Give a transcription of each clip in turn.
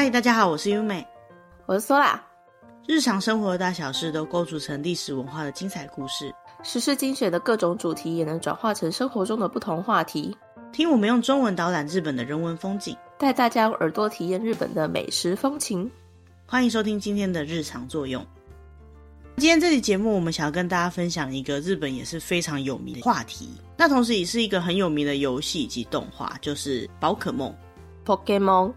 嗨，大家好，我是优美，我是苏拉。日常生活的大小事都构筑成历史文化的精彩故事，时事精选的各种主题也能转化成生活中的不同话题。听我们用中文导览日本的人文风景，带大家用耳朵体验日本的美食风情。欢迎收听今天的日常作用。今天这期节目，我们想要跟大家分享一个日本也是非常有名的话题，那同时也是一个很有名的游戏以及动画，就是宝可梦。Pokémon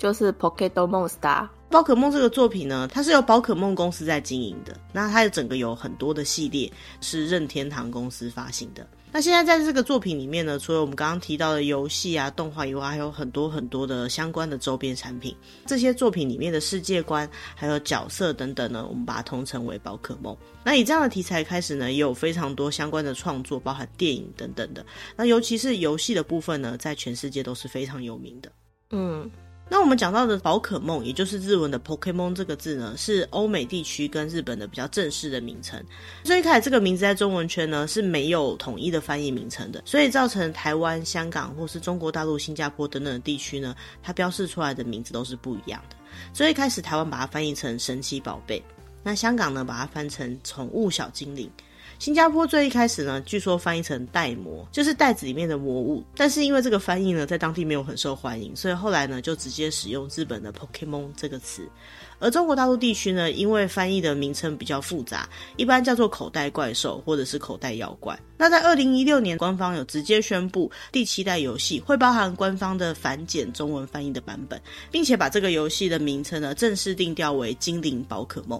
就是 p o k e t o Monster。宝可梦这个作品呢，它是由宝可梦公司在经营的。那它的整个有很多的系列是任天堂公司发行的。那现在在这个作品里面呢，除了我们刚刚提到的游戏啊、动画以外，还有很多很多的相关的周边产品。这些作品里面的世界观还有角色等等呢，我们把它统称为宝可梦。那以这样的题材开始呢，也有非常多相关的创作，包含电影等等的。那尤其是游戏的部分呢，在全世界都是非常有名的。嗯。那我们讲到的宝可梦，也就是日文的 Pokemon 这个字呢，是欧美地区跟日本的比较正式的名称。所以一开始这个名字在中文圈呢是没有统一的翻译名称的，所以造成台湾、香港或是中国大陆、新加坡等等的地区呢，它标示出来的名字都是不一样的。所以一开始台湾把它翻译成神奇宝贝，那香港呢把它翻成宠物小精灵。新加坡最一开始呢，据说翻译成袋魔，就是袋子里面的魔物。但是因为这个翻译呢，在当地没有很受欢迎，所以后来呢，就直接使用日本的 Pokémon 这个词。而中国大陆地区呢，因为翻译的名称比较复杂，一般叫做口袋怪兽或者是口袋妖怪。那在二零一六年，官方有直接宣布，第七代游戏会包含官方的繁简中文翻译的版本，并且把这个游戏的名称呢，正式定调为精灵宝可梦。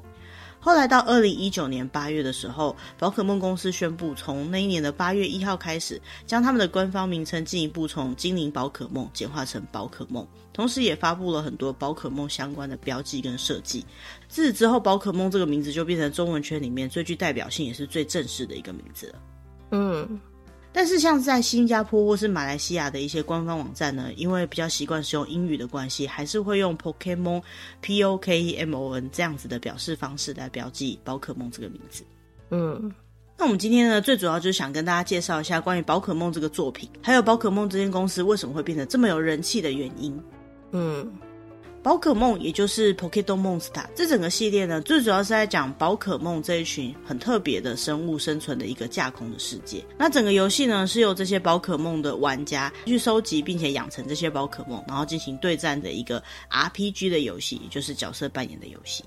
后来到二零一九年八月的时候，宝可梦公司宣布，从那一年的八月一号开始，将他们的官方名称进一步从精灵宝可梦简化成宝可梦，同时也发布了很多宝可梦相关的标记跟设计。自此之后，宝可梦这个名字就变成中文圈里面最具代表性也是最正式的一个名字了。嗯。但是，像在新加坡或是马来西亚的一些官方网站呢，因为比较习惯使用英语的关系，还是会用 Pokemon P O K E M O N 这样子的表示方式来标记宝可梦这个名字。嗯，那我们今天呢，最主要就是想跟大家介绍一下关于宝可梦这个作品，还有宝可梦这间公司为什么会变得这么有人气的原因。嗯。宝可梦，也就是 Pokemon Monster，这整个系列呢，最主要是在讲宝可梦这一群很特别的生物生存的一个架空的世界。那整个游戏呢，是由这些宝可梦的玩家去收集并且养成这些宝可梦，然后进行对战的一个 RPG 的游戏，也就是角色扮演的游戏。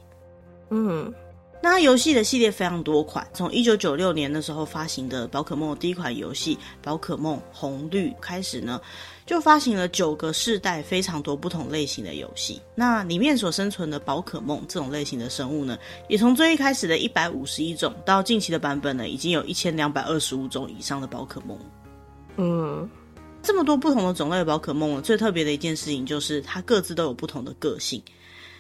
嗯。那游戏的系列非常多款，从一九九六年的时候发行的宝可梦第一款游戏《宝可梦红绿》开始呢，就发行了九个世代非常多不同类型的游戏。那里面所生存的宝可梦这种类型的生物呢，也从最一开始的一百五十一种，到近期的版本呢，已经有一千两百二十五种以上的宝可梦。嗯，这么多不同的种类的宝可梦，最特别的一件事情就是它各自都有不同的个性。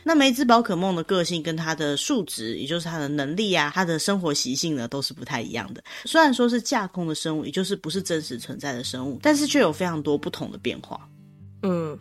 那每一只宝可梦的个性跟它的数值，也就是它的能力啊，它的生活习性呢，都是不太一样的。虽然说是架空的生物，也就是不是真实存在的生物，但是却有非常多不同的变化。嗯。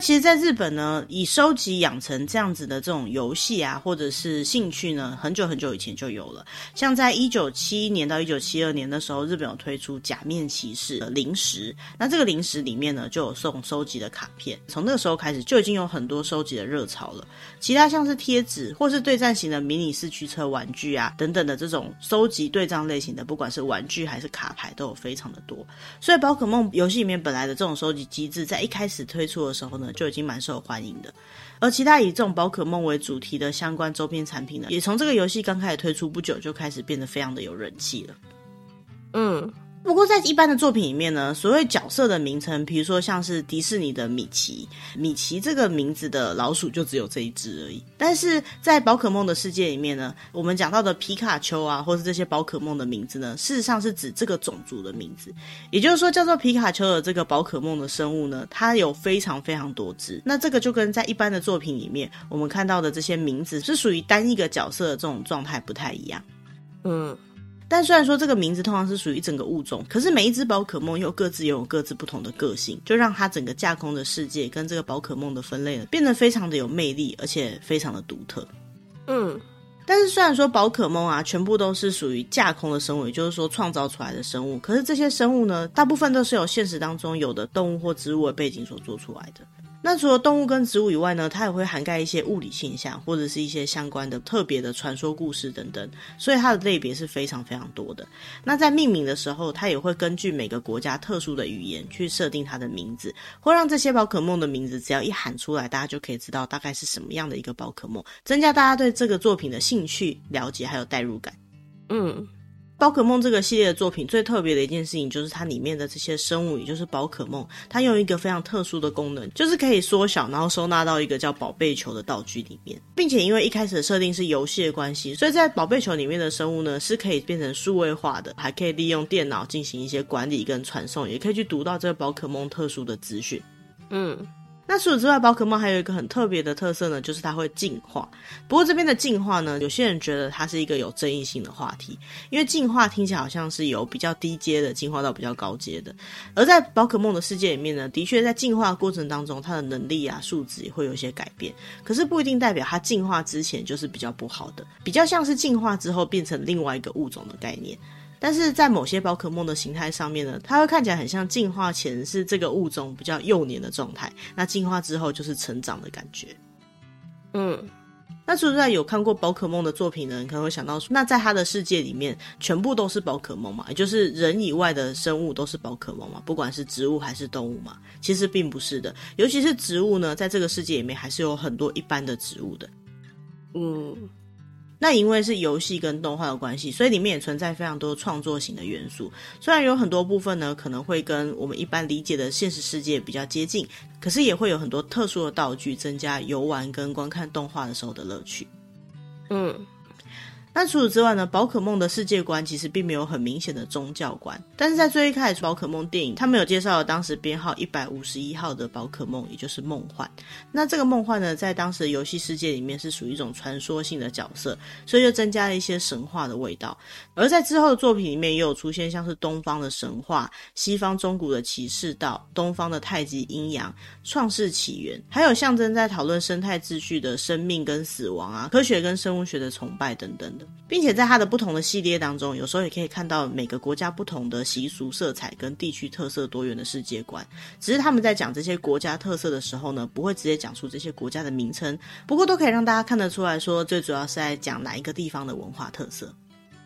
其实，在日本呢，以收集养成这样子的这种游戏啊，或者是兴趣呢，很久很久以前就有了。像在一九七一年到一九七二年的时候，日本有推出假面骑士的零食，那这个零食里面呢，就有送收集的卡片。从那个时候开始，就已经有很多收集的热潮了。其他像是贴纸或是对战型的迷你四驱车玩具啊等等的这种收集对战类型的，不管是玩具还是卡牌，都有非常的多。所以，宝可梦游戏里面本来的这种收集机制，在一开始推出的时候呢，就已经蛮受欢迎的，而其他以这种宝可梦为主题的相关周边产品呢，也从这个游戏刚开始推出不久就开始变得非常的有人气了。嗯。不过，在一般的作品里面呢，所谓角色的名称，比如说像是迪士尼的米奇，米奇这个名字的老鼠就只有这一只而已。但是在宝可梦的世界里面呢，我们讲到的皮卡丘啊，或是这些宝可梦的名字呢，事实上是指这个种族的名字。也就是说，叫做皮卡丘的这个宝可梦的生物呢，它有非常非常多只。那这个就跟在一般的作品里面，我们看到的这些名字是属于单一个角色的这种状态不太一样。嗯。但虽然说这个名字通常是属于一整个物种，可是每一只宝可梦又各自拥有各自不同的个性，就让它整个架空的世界跟这个宝可梦的分类呢，变得非常的有魅力，而且非常的独特。嗯。但是虽然说宝可梦啊，全部都是属于架空的生物，也就是说创造出来的生物，可是这些生物呢，大部分都是由现实当中有的动物或植物的背景所做出来的。那除了动物跟植物以外呢，它也会涵盖一些物理现象，或者是一些相关的特别的传说故事等等，所以它的类别是非常非常多的。那在命名的时候，它也会根据每个国家特殊的语言去设定它的名字，会让这些宝可梦的名字只要一喊出来，大家就可以知道大概是什么样的一个宝可梦，增加大家对这个作品的兴趣、了解还有代入感。嗯。宝可梦这个系列的作品最特别的一件事情，就是它里面的这些生物，也就是宝可梦，它用一个非常特殊的功能，就是可以缩小，然后收纳到一个叫宝贝球的道具里面，并且因为一开始的设定是游戏的关系，所以在宝贝球里面的生物呢，是可以变成数位化的，还可以利用电脑进行一些管理跟传送，也可以去读到这个宝可梦特殊的资讯。嗯。那除此之外，宝可梦还有一个很特别的特色呢，就是它会进化。不过这边的进化呢，有些人觉得它是一个有争议性的话题，因为进化听起来好像是由比较低阶的进化到比较高阶的。而在宝可梦的世界里面呢，的确在进化过程当中，它的能力啊、数值也会有一些改变。可是不一定代表它进化之前就是比较不好的，比较像是进化之后变成另外一个物种的概念。但是在某些宝可梦的形态上面呢，它会看起来很像进化前是这个物种比较幼年的状态，那进化之后就是成长的感觉。嗯，那除此之外有看过宝可梦的作品呢，你可能会想到说，那在他的世界里面全部都是宝可梦嘛，也就是人以外的生物都是宝可梦嘛，不管是植物还是动物嘛，其实并不是的，尤其是植物呢，在这个世界里面还是有很多一般的植物的。嗯。那因为是游戏跟动画的关系，所以里面也存在非常多创作型的元素。虽然有很多部分呢，可能会跟我们一般理解的现实世界比较接近，可是也会有很多特殊的道具，增加游玩跟观看动画的时候的乐趣。嗯。那除此之外呢，宝可梦的世界观其实并没有很明显的宗教观，但是在最一开始宝可梦电影，他们有介绍了当时编号一百五十一号的宝可梦，也就是梦幻。那这个梦幻呢，在当时的游戏世界里面是属于一种传说性的角色，所以就增加了一些神话的味道。而在之后的作品里面，也有出现像是东方的神话、西方中古的骑士道、东方的太极阴阳、创世起源，还有象征在讨论生态秩序的生命跟死亡啊，科学跟生物学的崇拜等等的。并且在它的不同的系列当中，有时候也可以看到每个国家不同的习俗色彩跟地区特色多元的世界观。只是他们在讲这些国家特色的时候呢，不会直接讲出这些国家的名称，不过都可以让大家看得出来说，最主要是在讲哪一个地方的文化特色。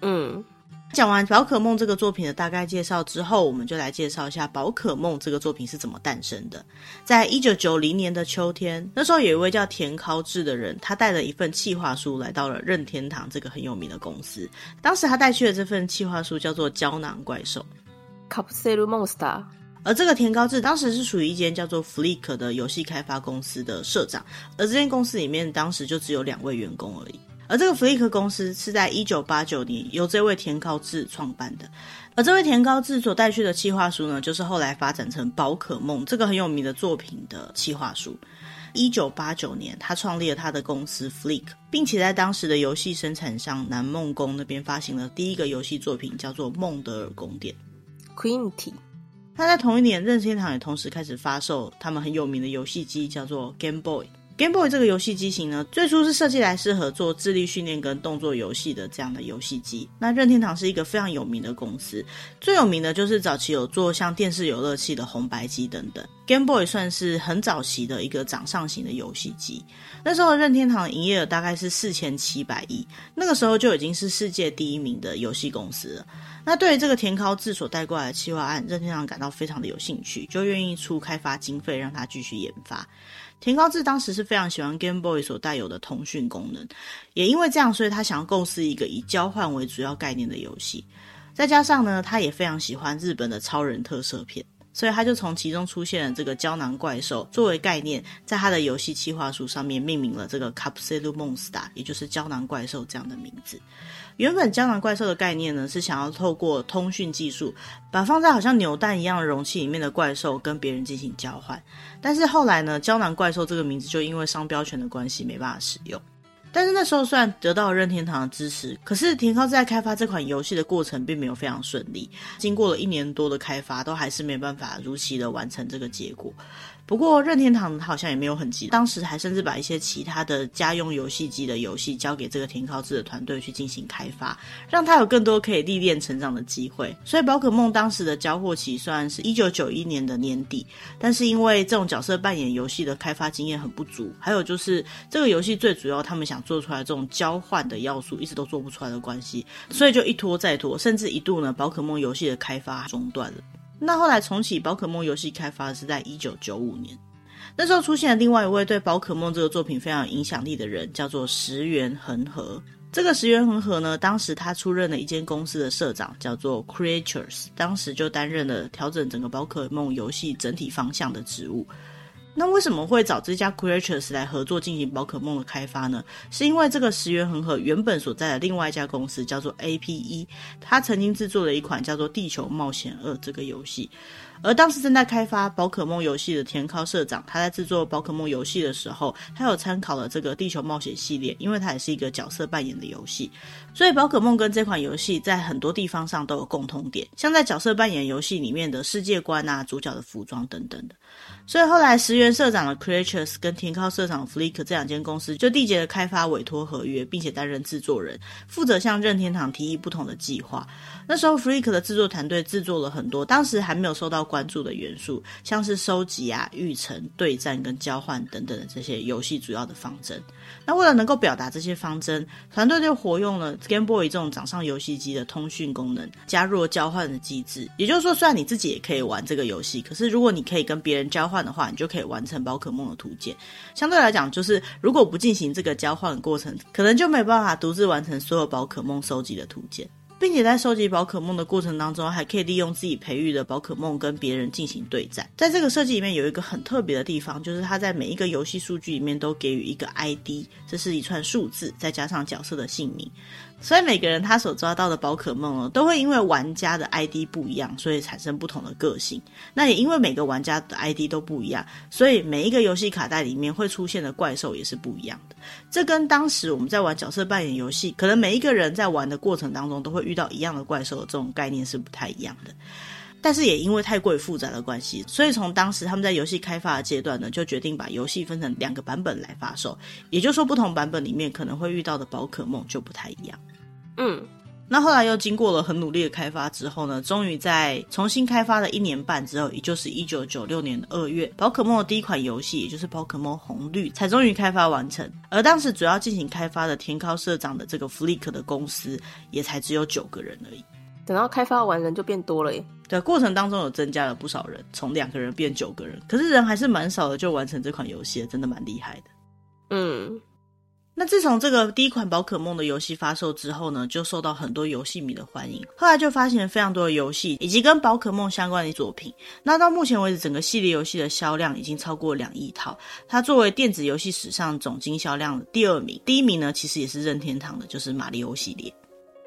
嗯。讲完宝可梦这个作品的大概介绍之后，我们就来介绍一下宝可梦这个作品是怎么诞生的。在一九九零年的秋天，那时候有一位叫田尻智的人，他带了一份企划书来到了任天堂这个很有名的公司。当时他带去的这份企划书叫做《胶囊怪兽》（Capsule Monster）。而这个田高志当时是属于一间叫做 Flick 的游戏开发公司的社长，而这间公司里面当时就只有两位员工而已。而这个 Flick 公司是在一九八九年由这位田高志创办的，而这位田高志所带去的企划书呢，就是后来发展成宝可梦这个很有名的作品的企划书。一九八九年，他创立了他的公司 Flick，并且在当时的游戏生产商南梦宫那边发行了第一个游戏作品，叫做《孟德尔宫殿》（Quinty）。那在同一年，任天堂也同时开始发售他们很有名的游戏机，叫做 Game Boy。Game Boy 这个游戏机型呢，最初是设计来适合做智力训练跟动作游戏的这样的游戏机。那任天堂是一个非常有名的公司，最有名的就是早期有做像电视游乐器的红白机等等。Game Boy 算是很早期的一个掌上型的游戏机。那时候任天堂营业额大概是四千七百亿，那个时候就已经是世界第一名的游戏公司了。那对于这个田尻智所带过来的企划案，任天堂感到非常的有兴趣，就愿意出开发经费让他继续研发。田尻智当时是非常喜欢 Game Boy 所带有的通讯功能，也因为这样，所以他想要构思一个以交换为主要概念的游戏。再加上呢，他也非常喜欢日本的超人特色片，所以他就从其中出现了这个胶囊怪兽作为概念，在他的游戏企划书上面命名了这个 Capsule Monster，也就是胶囊怪兽这样的名字。原本胶囊怪兽的概念呢，是想要透过通讯技术，把放在好像扭蛋一样的容器里面的怪兽跟别人进行交换。但是后来呢，胶囊怪兽这个名字就因为商标权的关系没办法使用。但是那时候算得到任天堂的支持，可是田尻在开发这款游戏的过程并没有非常顺利。经过了一年多的开发，都还是没办法如期的完成这个结果。不过任天堂好像也没有很急，当时还甚至把一些其他的家用游戏机的游戏交给这个田尻智的团队去进行开发，让他有更多可以历练成长的机会。所以宝可梦当时的交货期算是一九九一年的年底，但是因为这种角色扮演游戏的开发经验很不足，还有就是这个游戏最主要他们想做出来这种交换的要素一直都做不出来的关系，所以就一拖再拖，甚至一度呢宝可梦游戏的开发中断了。那后来重启宝可梦游戏开发是在一九九五年，那时候出现了另外一位对宝可梦这个作品非常有影响力的人，叫做石原恒河。这个石原恒河呢，当时他出任了一间公司的社长，叫做 Creatures，当时就担任了调整整个宝可梦游戏整体方向的职务。那为什么会找这家 Creatures 来合作进行宝可梦的开发呢？是因为这个石原恒河原本所在的另外一家公司叫做 APE，他曾经制作了一款叫做《地球冒险二》这个游戏。而当时正在开发宝可梦游戏的田尻社长，他在制作宝可梦游戏的时候，他有参考了这个《地球冒险》系列，因为它也是一个角色扮演的游戏，所以宝可梦跟这款游戏在很多地方上都有共通点，像在角色扮演游戏里面的世界观啊、主角的服装等等的。所以后来石原社长的 Creatures 跟田尻社长的 Flick 这两间公司就缔结了开发委托合约，并且担任制作人，负责向任天堂提议不同的计划。那时候 Flick 的制作团队制作了很多当时还没有受到关注的元素，像是收集啊、育成、对战跟交换等等的这些游戏主要的方针。那为了能够表达这些方针，团队就活用了 Game Boy 这种掌上游戏机的通讯功能，加入了交换的机制。也就是说，虽然你自己也可以玩这个游戏，可是如果你可以跟别人交换的话，你就可以完成宝可梦的图鉴。相对来讲，就是如果不进行这个交换过程，可能就没办法独自完成所有宝可梦收集的图鉴。并且在收集宝可梦的过程当中，还可以利用自己培育的宝可梦跟别人进行对战。在这个设计里面，有一个很特别的地方，就是它在每一个游戏数据里面都给予一个 ID，这是一串数字，再加上角色的姓名。所以每个人他所抓到的宝可梦哦，都会因为玩家的 ID 不一样，所以产生不同的个性。那也因为每个玩家的 ID 都不一样，所以每一个游戏卡带里面会出现的怪兽也是不一样的。这跟当时我们在玩角色扮演游戏，可能每一个人在玩的过程当中都会遇到一样的怪兽这种概念是不太一样的。但是也因为太过于复杂的关系，所以从当时他们在游戏开发的阶段呢，就决定把游戏分成两个版本来发售。也就是说，不同版本里面可能会遇到的宝可梦就不太一样。嗯，那后来又经过了很努力的开发之后呢，终于在重新开发了一年半之后，也就是一九九六年的二月，宝可梦的第一款游戏，也就是宝可梦红绿，才终于开发完成。而当时主要进行开发的田尻社长的这个 Flick 的公司，也才只有九个人而已。等到开发完人就变多了耶。对，过程当中有增加了不少人，从两个人变九个人，可是人还是蛮少的，就完成这款游戏了，真的蛮厉害的。嗯，那自从这个第一款宝可梦的游戏发售之后呢，就受到很多游戏迷的欢迎。后来就发行了非常多的游戏以及跟宝可梦相关的作品。那到目前为止，整个系列游戏的销量已经超过两亿套。它作为电子游戏史上总经销量的第二名，第一名呢其实也是任天堂的，就是马里奥系列。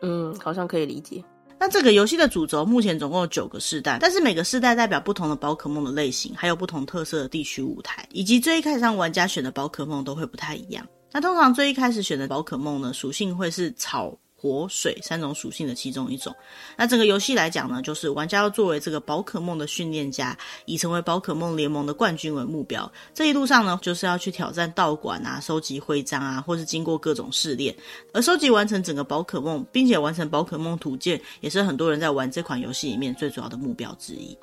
嗯，好像可以理解。那这个游戏的主轴目前总共有九个世代，但是每个世代代表不同的宝可梦的类型，还有不同特色的地区舞台，以及最一开始让玩家选的宝可梦都会不太一样。那通常最一开始选的宝可梦呢，属性会是草。火水三种属性的其中一种。那整个游戏来讲呢，就是玩家要作为这个宝可梦的训练家，以成为宝可梦联盟的冠军为目标。这一路上呢，就是要去挑战道馆啊，收集徽章啊，或是经过各种试炼。而收集完成整个宝可梦，并且完成宝可梦图鉴，也是很多人在玩这款游戏里面最主要的目标之一。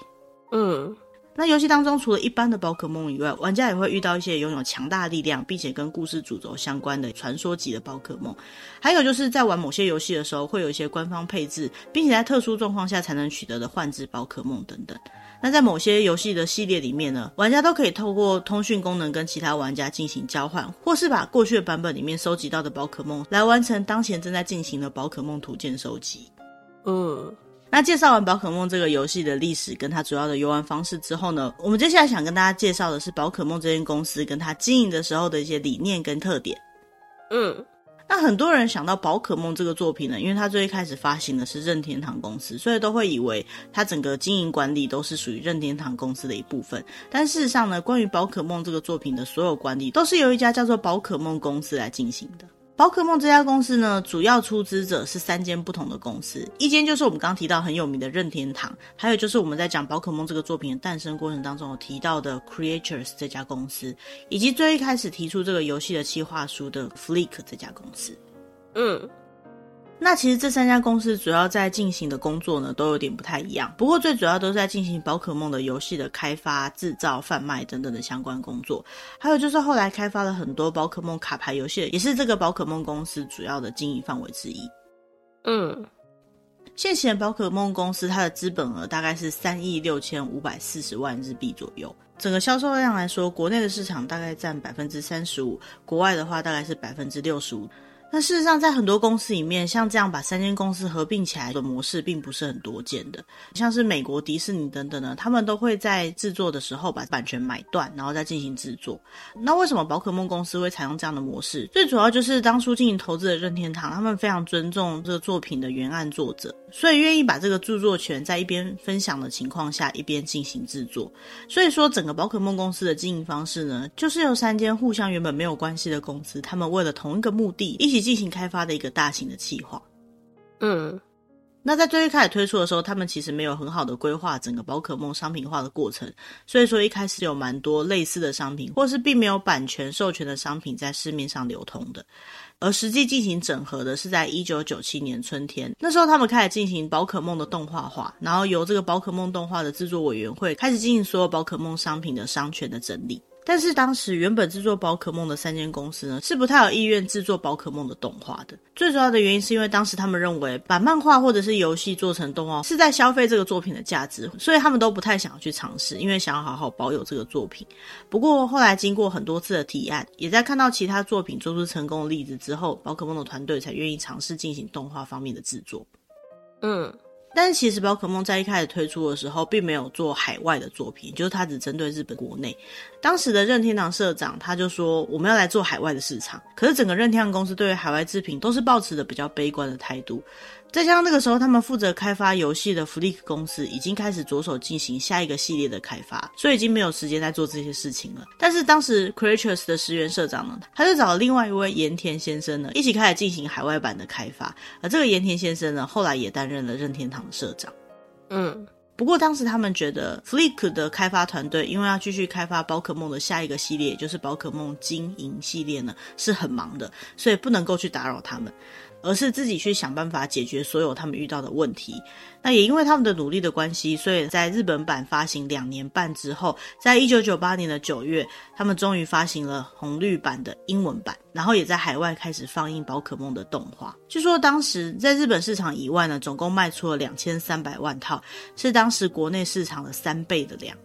嗯。那游戏当中，除了一般的宝可梦以外，玩家也会遇到一些拥有强大力量，并且跟故事主轴相关的传说级的宝可梦。还有就是在玩某些游戏的时候，会有一些官方配置，并且在特殊状况下才能取得的幻之宝可梦等等。那在某些游戏的系列里面呢，玩家都可以透过通讯功能跟其他玩家进行交换，或是把过去的版本里面收集到的宝可梦来完成当前正在进行的宝可梦图鉴收集。嗯。那介绍完宝可梦这个游戏的历史跟它主要的游玩方式之后呢，我们接下来想跟大家介绍的是宝可梦这间公司跟它经营的时候的一些理念跟特点。嗯，那很多人想到宝可梦这个作品呢，因为它最一开始发行的是任天堂公司，所以都会以为它整个经营管理都是属于任天堂公司的一部分。但事实上呢，关于宝可梦这个作品的所有管理都是由一家叫做宝可梦公司来进行的。宝可梦这家公司呢，主要出资者是三间不同的公司，一间就是我们刚提到很有名的任天堂，还有就是我们在讲宝可梦这个作品的诞生过程当中有提到的 Creatures 这家公司，以及最一开始提出这个游戏的企划书的 Flick 这家公司。嗯。那其实这三家公司主要在进行的工作呢，都有点不太一样。不过最主要都是在进行宝可梦的游戏的开发、制造、贩卖等等的相关工作。还有就是后来开发了很多宝可梦卡牌游戏，也是这个宝可梦公司主要的经营范围之一。嗯，现行宝可梦公司它的资本额大概是三亿六千五百四十万日币左右。整个销售量来说，国内的市场大概占百分之三十五，国外的话大概是百分之六十五。那事实上，在很多公司里面，像这样把三间公司合并起来的模式，并不是很多见的。像是美国迪士尼等等呢，他们都会在制作的时候把版权买断，然后再进行制作。那为什么宝可梦公司会采用这样的模式？最主要就是当初进行投资的任天堂，他们非常尊重这个作品的原案作者，所以愿意把这个著作权在一边分享的情况下，一边进行制作。所以说，整个宝可梦公司的经营方式呢，就是由三间互相原本没有关系的公司，他们为了同一个目的一起。进行开发的一个大型的计划，嗯，那在最一开始推出的时候，他们其实没有很好的规划整个宝可梦商品化的过程，所以说一开始有蛮多类似的商品，或是并没有版权授权的商品在市面上流通的。而实际进行整合的是在一九九七年春天，那时候他们开始进行宝可梦的动画化，然后由这个宝可梦动画的制作委员会开始进行所有宝可梦商品的商权的整理。但是当时原本制作宝可梦的三间公司呢，是不太有意愿制作宝可梦的动画的。最主要的原因是因为当时他们认为把漫画或者是游戏做成动画是在消费这个作品的价值，所以他们都不太想要去尝试，因为想要好好保有这个作品。不过后来经过很多次的提案，也在看到其他作品做出成功的例子之后，宝可梦的团队才愿意尝试进行动画方面的制作。嗯。但是其实宝可梦在一开始推出的时候，并没有做海外的作品，就是它只针对日本国内。当时的任天堂社长他就说：“我们要来做海外的市场。”可是整个任天堂公司对于海外制品都是抱持着比较悲观的态度。再加上那个时候，他们负责开发游戏的 Flick 公司已经开始着手进行下一个系列的开发，所以已经没有时间再做这些事情了。但是当时 Creatures 的石原社长呢，他就找了另外一位盐田先生呢，一起开始进行海外版的开发。而这个盐田先生呢，后来也担任了任天堂的社长。嗯，不过当时他们觉得 Flick 的开发团队因为要继续开发宝可梦的下一个系列，就是宝可梦金银系列呢，是很忙的，所以不能够去打扰他们。而是自己去想办法解决所有他们遇到的问题。那也因为他们的努力的关系，所以在日本版发行两年半之后，在一九九八年的九月，他们终于发行了红绿版的英文版，然后也在海外开始放映宝可梦的动画。据说当时在日本市场以外呢，总共卖出了两千三百万套，是当时国内市场的三倍的量。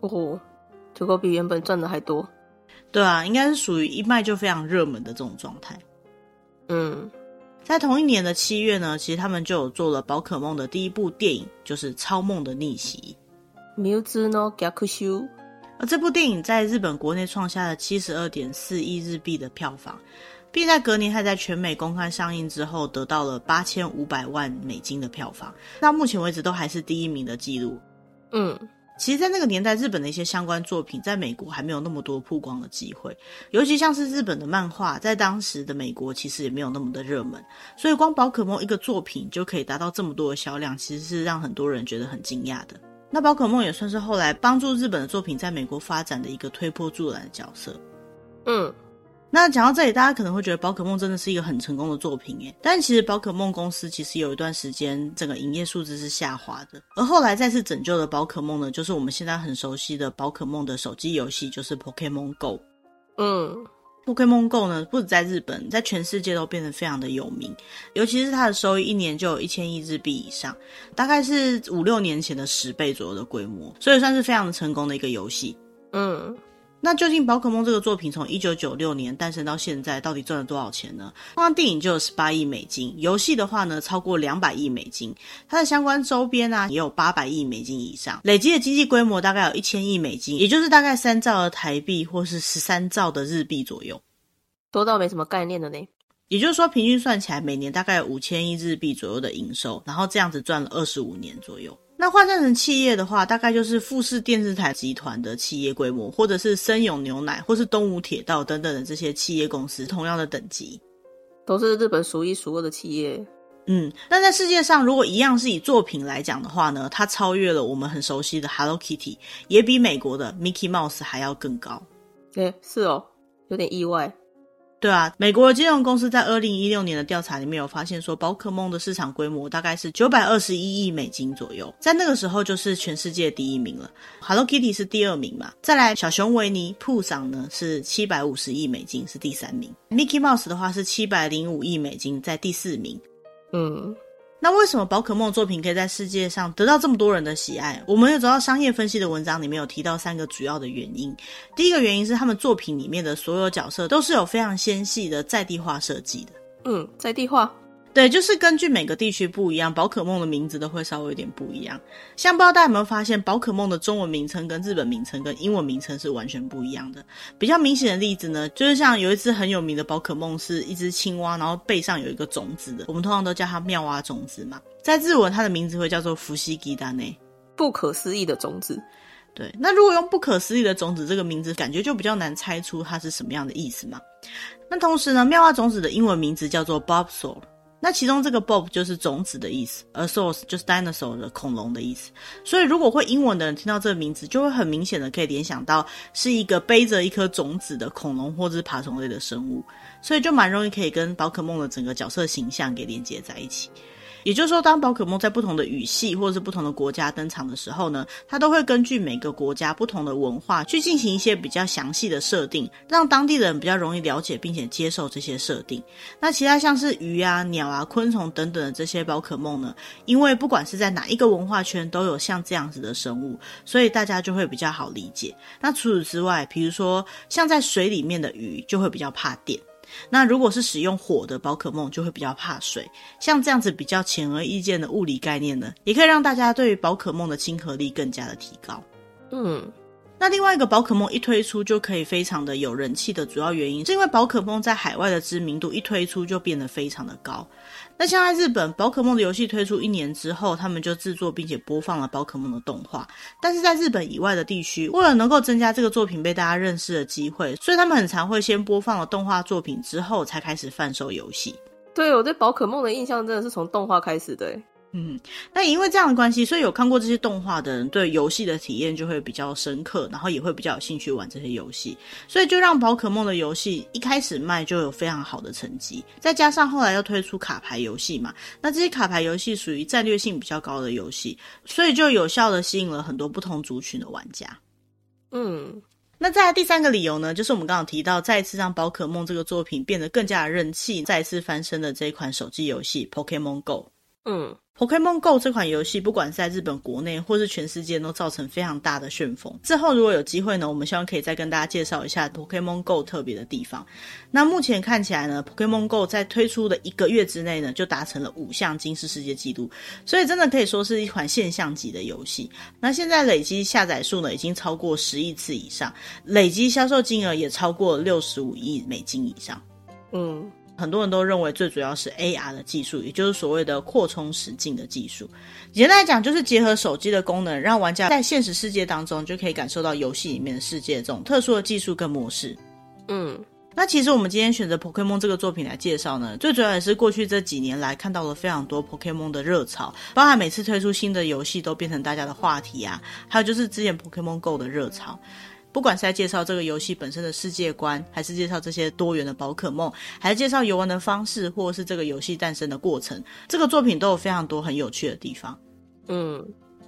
哦，结果比原本赚的还多。对啊，应该是属于一卖就非常热门的这种状态。嗯。在同一年的七月呢，其实他们就有做了宝可梦的第一部电影，就是《超梦的逆袭》。而这部电影在日本国内创下了七十二点四亿日币的票房，并在隔年还在全美公开上映之后，得到了八千五百万美金的票房，到目前为止都还是第一名的记录。嗯。其实，在那个年代，日本的一些相关作品在美国还没有那么多曝光的机会，尤其像是日本的漫画，在当时的美国其实也没有那么的热门，所以光宝可梦一个作品就可以达到这么多的销量，其实是让很多人觉得很惊讶的。那宝可梦也算是后来帮助日本的作品在美国发展的一个推波助澜的角色。嗯。那讲到这里，大家可能会觉得宝可梦真的是一个很成功的作品耶，但其实宝可梦公司其实有一段时间整个营业数字是下滑的，而后来再次拯救的宝可梦呢，就是我们现在很熟悉的宝可梦的手机游戏，就是 Pokemon Go。嗯 Pokemon Go 呢，不止在日本，在全世界都变得非常的有名，尤其是它的收益一年就有一千亿日币以上，大概是五六年前的十倍左右的规模，所以算是非常的成功的一个游戏。嗯。那究竟宝可梦这个作品从一九九六年诞生到现在，到底赚了多少钱呢？光电影就有十八亿美金，游戏的话呢，超过两百亿美金，它的相关周边啊也有八百亿美金以上，累积的经济规模大概有一千亿美金，也就是大概三兆的台币或是十三兆的日币左右，多到没什么概念的呢。也就是说，平均算起来，每年大概有五千亿日币左右的营收，然后这样子赚了二十五年左右。那换算成企业的话，大概就是富士电视台集团的企业规模，或者是森永牛奶，或是东武铁道等等的这些企业公司同样的等级。都是日本数一数二的企业。嗯，但在世界上，如果一样是以作品来讲的话呢，它超越了我们很熟悉的 Hello Kitty，也比美国的 Mickey Mouse 还要更高。诶，是哦，有点意外。对啊，美国金融公司在二零一六年的调查里面有发现说，宝可梦的市场规模大概是九百二十一亿美金左右，在那个时候就是全世界第一名了。Hello Kitty 是第二名嘛，再来小熊维尼、铺桑呢是七百五十亿美金是第三名，Mickey Mouse 的话是七百零五亿美金在第四名。嗯。那为什么宝可梦作品可以在世界上得到这么多人的喜爱？我们有找到商业分析的文章里面有提到三个主要的原因。第一个原因是他们作品里面的所有角色都是有非常纤细的在地化设计的。嗯，在地化。对，就是根据每个地区不一样，宝可梦的名字都会稍微有点不一样。像不知道大家有没有发现，宝可梦的中文名称跟日本名称跟英文名称是完全不一样的。比较明显的例子呢，就是像有一只很有名的宝可梦是一只青蛙，然后背上有一个种子的，我们通常都叫它妙蛙种子嘛。在日文，它的名字会叫做伏羲吉达内，不可思议的种子。对，那如果用不可思议的种子这个名字，感觉就比较难猜出它是什么样的意思嘛。那同时呢，妙蛙种子的英文名字叫做 Bulbasaur。那其中这个 Bob 就是种子的意思，而 Source 就是 dinosaur 的恐龙的意思。所以如果会英文的人听到这个名字，就会很明显的可以联想到是一个背着一颗种子的恐龙或者是爬虫类的生物，所以就蛮容易可以跟宝可梦的整个角色形象给连接在一起。也就是说，当宝可梦在不同的语系或者是不同的国家登场的时候呢，它都会根据每个国家不同的文化去进行一些比较详细的设定，让当地人比较容易了解并且接受这些设定。那其他像是鱼啊、鸟啊、昆虫等等的这些宝可梦呢，因为不管是在哪一个文化圈都有像这样子的生物，所以大家就会比较好理解。那除此之外，比如说像在水里面的鱼就会比较怕电。那如果是使用火的宝可梦，就会比较怕水。像这样子比较显而易见的物理概念呢，也可以让大家对于宝可梦的亲和力更加的提高。嗯。那另外一个宝可梦一推出就可以非常的有人气的主要原因，是因为宝可梦在海外的知名度一推出就变得非常的高。那像在日本，宝可梦的游戏推出一年之后，他们就制作并且播放了宝可梦的动画。但是在日本以外的地区，为了能够增加这个作品被大家认识的机会，所以他们很常会先播放了动画作品之后，才开始贩售游戏。对，我对宝可梦的印象真的是从动画开始的。嗯，那也因为这样的关系，所以有看过这些动画的人，对游戏的体验就会比较深刻，然后也会比较有兴趣玩这些游戏，所以就让宝可梦的游戏一开始卖就有非常好的成绩。再加上后来又推出卡牌游戏嘛，那这些卡牌游戏属于战略性比较高的游戏，所以就有效的吸引了很多不同族群的玩家。嗯，那再来第三个理由呢，就是我们刚刚提到，再一次让宝可梦这个作品变得更加的人气，再次翻身的这一款手机游戏 Pokémon Go。嗯。Pokémon Go 这款游戏，不管是在日本国内或是全世界，都造成非常大的旋风。之后如果有机会呢，我们希望可以再跟大家介绍一下 Pokémon Go 特别的地方。那目前看起来呢，Pokémon Go 在推出的一个月之内呢，就达成了五项金氏世界纪录，所以真的可以说是一款现象级的游戏。那现在累积下载数呢，已经超过十亿次以上，累积销售金额也超过六十五亿美金以上。嗯。很多人都认为最主要是 AR 的技术，也就是所谓的扩充实境的技术。简单来讲，就是结合手机的功能，让玩家在现实世界当中就可以感受到游戏里面的世界这种特殊的技术跟模式。嗯，那其实我们今天选择 Pokémon 这个作品来介绍呢，最主要也是过去这几年来看到了非常多 Pokémon 的热潮，包含每次推出新的游戏都变成大家的话题啊，还有就是之前 Pokémon Go 的热潮。不管是在介绍这个游戏本身的世界观，还是介绍这些多元的宝可梦，还是介绍游玩的方式，或是这个游戏诞生的过程，这个作品都有非常多很有趣的地方。嗯。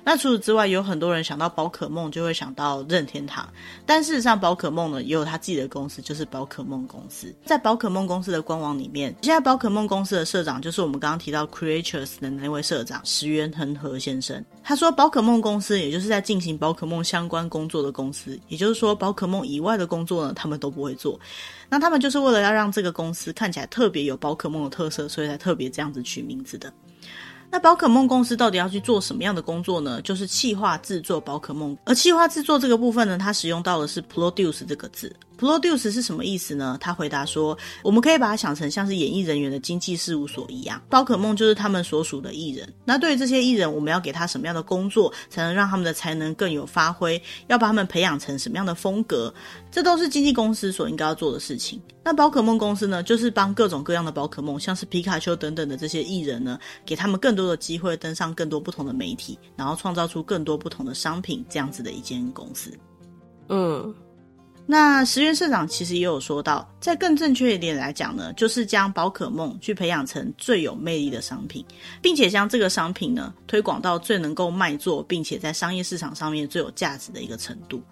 那除此之外，有很多人想到宝可梦就会想到任天堂，但事实上，宝可梦呢也有他自己的公司，就是宝可梦公司。在宝可梦公司的官网里面，现在宝可梦公司的社长就是我们刚刚提到 Creatures 的那位社长石原恒和先生。他说，宝可梦公司也就是在进行宝可梦相关工作的公司，也就是说，宝可梦以外的工作呢，他们都不会做。那他们就是为了要让这个公司看起来特别有宝可梦的特色，所以才特别这样子取名字的。那宝可梦公司到底要去做什么样的工作呢？就是企划制作宝可梦，而企划制作这个部分呢，它使用到的是 produce 这个字，Produce 是什么意思呢？他回答说，我们可以把它想成像是演艺人员的经纪事务所一样，宝可梦就是他们所属的艺人。那对于这些艺人，我们要给他什么样的工作，才能让他们的才能更有发挥？要把他们培养成什么样的风格？这都是经纪公司所应该要做的事情。那宝可梦公司呢，就是帮各种各样的宝可梦，像是皮卡丘等等的这些艺人呢，给他们更多的机会，登上更多不同的媒体，然后创造出更多不同的商品，这样子的一间公司。嗯。那石原社长其实也有说到，在更正确一点来讲呢，就是将宝可梦去培养成最有魅力的商品，并且将这个商品呢推广到最能够卖座，并且在商业市场上面最有价值的一个程度。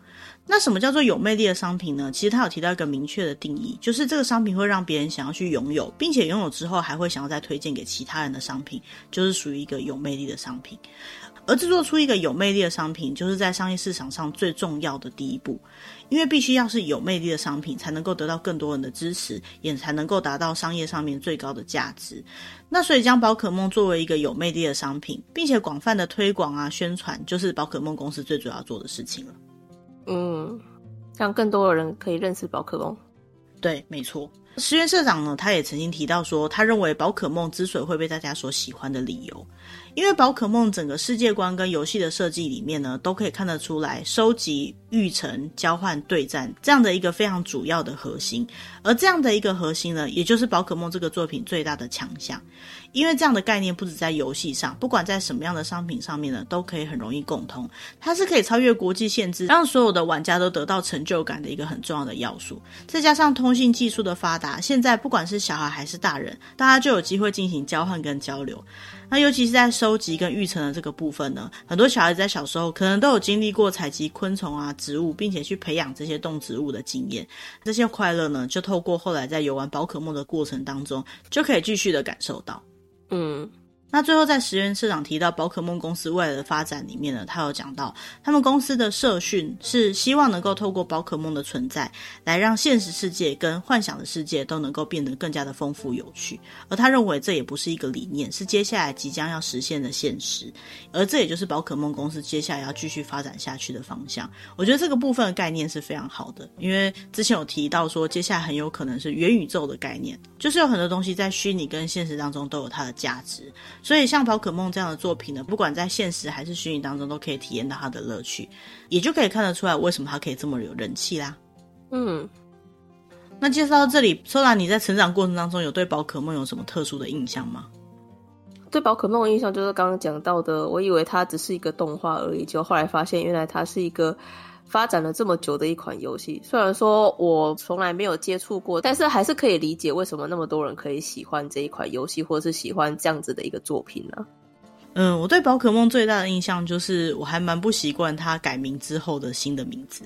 那什么叫做有魅力的商品呢？其实他有提到一个明确的定义，就是这个商品会让别人想要去拥有，并且拥有之后还会想要再推荐给其他人的商品，就是属于一个有魅力的商品。而制作出一个有魅力的商品，就是在商业市场上最重要的第一步，因为必须要是有魅力的商品，才能够得到更多人的支持，也才能够达到商业上面最高的价值。那所以将宝可梦作为一个有魅力的商品，并且广泛的推广啊宣传，就是宝可梦公司最主要做的事情了。嗯，让更多的人可以认识宝可梦。对，没错。石原社长呢，他也曾经提到说，他认为宝可梦之所以会被大家所喜欢的理由。因为宝可梦整个世界观跟游戏的设计里面呢，都可以看得出来，收集、育成、交换、对战这样的一个非常主要的核心，而这样的一个核心呢，也就是宝可梦这个作品最大的强项。因为这样的概念不止在游戏上，不管在什么样的商品上面呢，都可以很容易共通。它是可以超越国际限制，让所有的玩家都得到成就感的一个很重要的要素。再加上通信技术的发达，现在不管是小孩还是大人，大家就有机会进行交换跟交流。那尤其是在收集跟育成的这个部分呢，很多小孩子在小时候可能都有经历过采集昆虫啊、植物，并且去培养这些动植物的经验。这些快乐呢，就透过后来在游玩宝可梦的过程当中，就可以继续的感受到。嗯。那最后，在石原社长提到宝可梦公司未来的发展里面呢，他有讲到，他们公司的社训是希望能够透过宝可梦的存在，来让现实世界跟幻想的世界都能够变得更加的丰富有趣。而他认为这也不是一个理念，是接下来即将要实现的现实。而这也就是宝可梦公司接下来要继续发展下去的方向。我觉得这个部分的概念是非常好的，因为之前有提到说，接下来很有可能是元宇宙的概念，就是有很多东西在虚拟跟现实当中都有它的价值。所以，像宝可梦这样的作品呢，不管在现实还是虚拟当中，都可以体验到它的乐趣，也就可以看得出来为什么它可以这么有人气啦。嗯，那介绍到这里，Sola，你在成长过程当中有对宝可梦有什么特殊的印象吗？对宝可梦的印象就是刚刚讲到的，我以为它只是一个动画而已，就后来发现原来它是一个。发展了这么久的一款游戏，虽然说我从来没有接触过，但是还是可以理解为什么那么多人可以喜欢这一款游戏，或者是喜欢这样子的一个作品呢？嗯，我对宝可梦最大的印象就是我还蛮不习惯它改名之后的新的名字。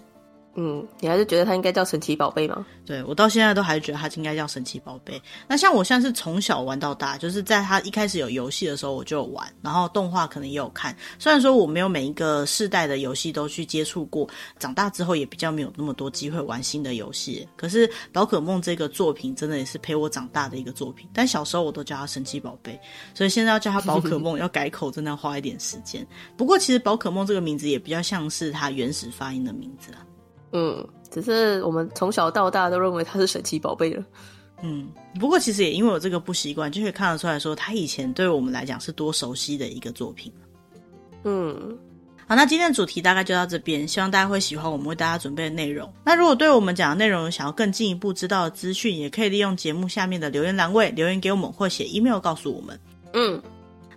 嗯，你还是觉得它应该叫神奇宝贝吗？对，我到现在都还是觉得它应该叫神奇宝贝。那像我现在是从小玩到大，就是在它一开始有游戏的时候我就有玩，然后动画可能也有看。虽然说我没有每一个世代的游戏都去接触过，长大之后也比较没有那么多机会玩新的游戏。可是宝可梦这个作品真的也是陪我长大的一个作品。但小时候我都叫它神奇宝贝，所以现在要叫它宝可梦要改口，真的要花一点时间。不过其实宝可梦这个名字也比较像是它原始发音的名字啊。嗯，只是我们从小到大都认为它是神奇宝贝了。嗯，不过其实也因为我这个不习惯，就可以看得出来说，他以前对我们来讲是多熟悉的一个作品。嗯，好，那今天的主题大概就到这边，希望大家会喜欢我们为大家准备的内容。那如果对我们讲的内容想要更进一步知道的资讯，也可以利用节目下面的留言栏位留言给我们，或写 email 告诉我们。嗯，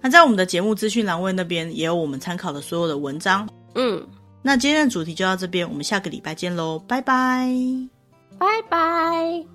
那在我们的节目资讯栏位那边也有我们参考的所有的文章。嗯。那今天的主题就到这边，我们下个礼拜见喽，拜拜，拜拜。